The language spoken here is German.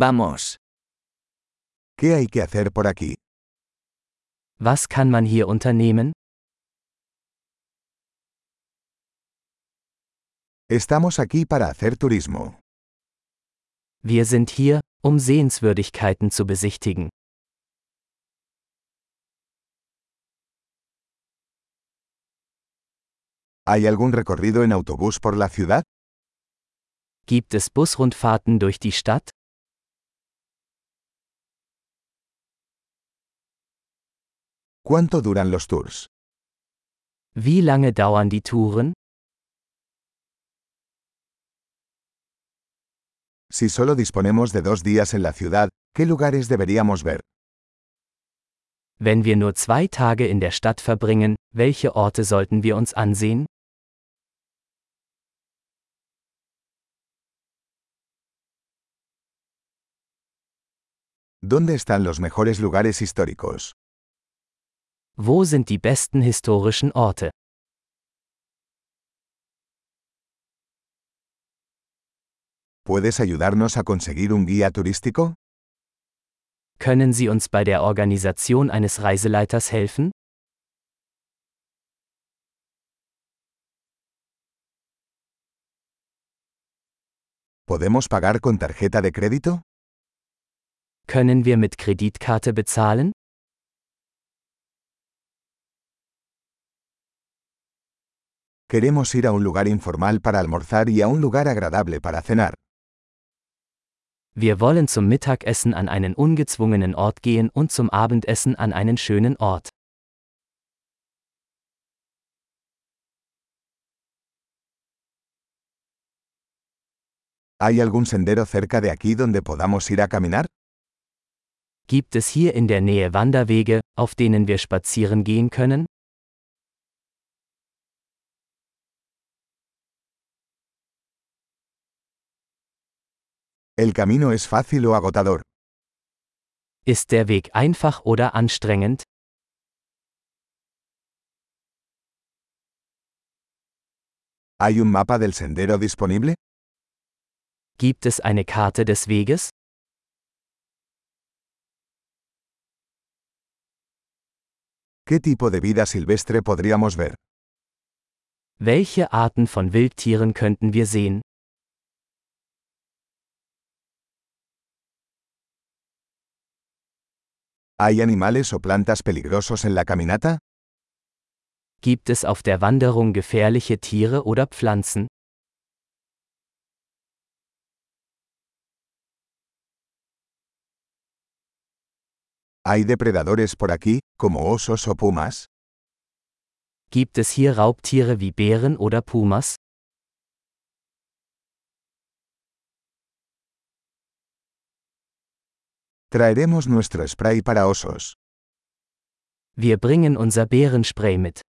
Vamos. ¿Qué hay que hacer por aquí? Was kann man hier unternehmen? Estamos aquí para hacer turismo. Wir sind hier, um Sehenswürdigkeiten zu besichtigen. ¿Hay algún recorrido en autobús por la ciudad? Gibt es Busrundfahrten durch die Stadt? ¿Cuánto duran los tours? Wie lange dauern die Touren? Si solo disponemos de dos días en la ciudad, ¿qué lugares deberíamos ver? Wenn wir nur zwei Tage in der Stadt verbringen, welche Orte sollten wir uns ansehen? ¿Dónde están los mejores lugares históricos? Wo sind die besten historischen Orte? ¿Puedes ayudarnos a conseguir un guía turístico? Können Sie uns bei der Organisation eines Reiseleiters helfen? ¿Podemos pagar con tarjeta de crédito? Können wir mit Kreditkarte bezahlen? Queremos ir a un lugar informal para almorzar y a un lugar agradable para cenar. Wir wollen zum Mittagessen an einen ungezwungenen Ort gehen und zum Abendessen an einen schönen Ort. ¿Hay algún sendero cerca de aquí donde podamos ir a caminar? Gibt es hier in der Nähe Wanderwege, auf denen wir spazieren gehen können? ¿El camino es fácil o agotador? Ist der Weg einfach oder anstrengend? ¿Hay un mapa del sendero disponible? Gibt es eine Karte des Weges? ¿Qué tipo de vida silvestre podríamos ver? Welche Arten von Wildtieren könnten wir sehen? ¿Hay animales o plantas peligrosos en la caminata? Gibt es auf der Wanderung gefährliche Tiere oder Pflanzen? ¿Hay depredadores por aquí, como osos o pumas? Gibt es hier Raubtiere wie Bären oder Pumas? Traeremos nuestro spray para osos. Wir bringen unser Bärenspray mit.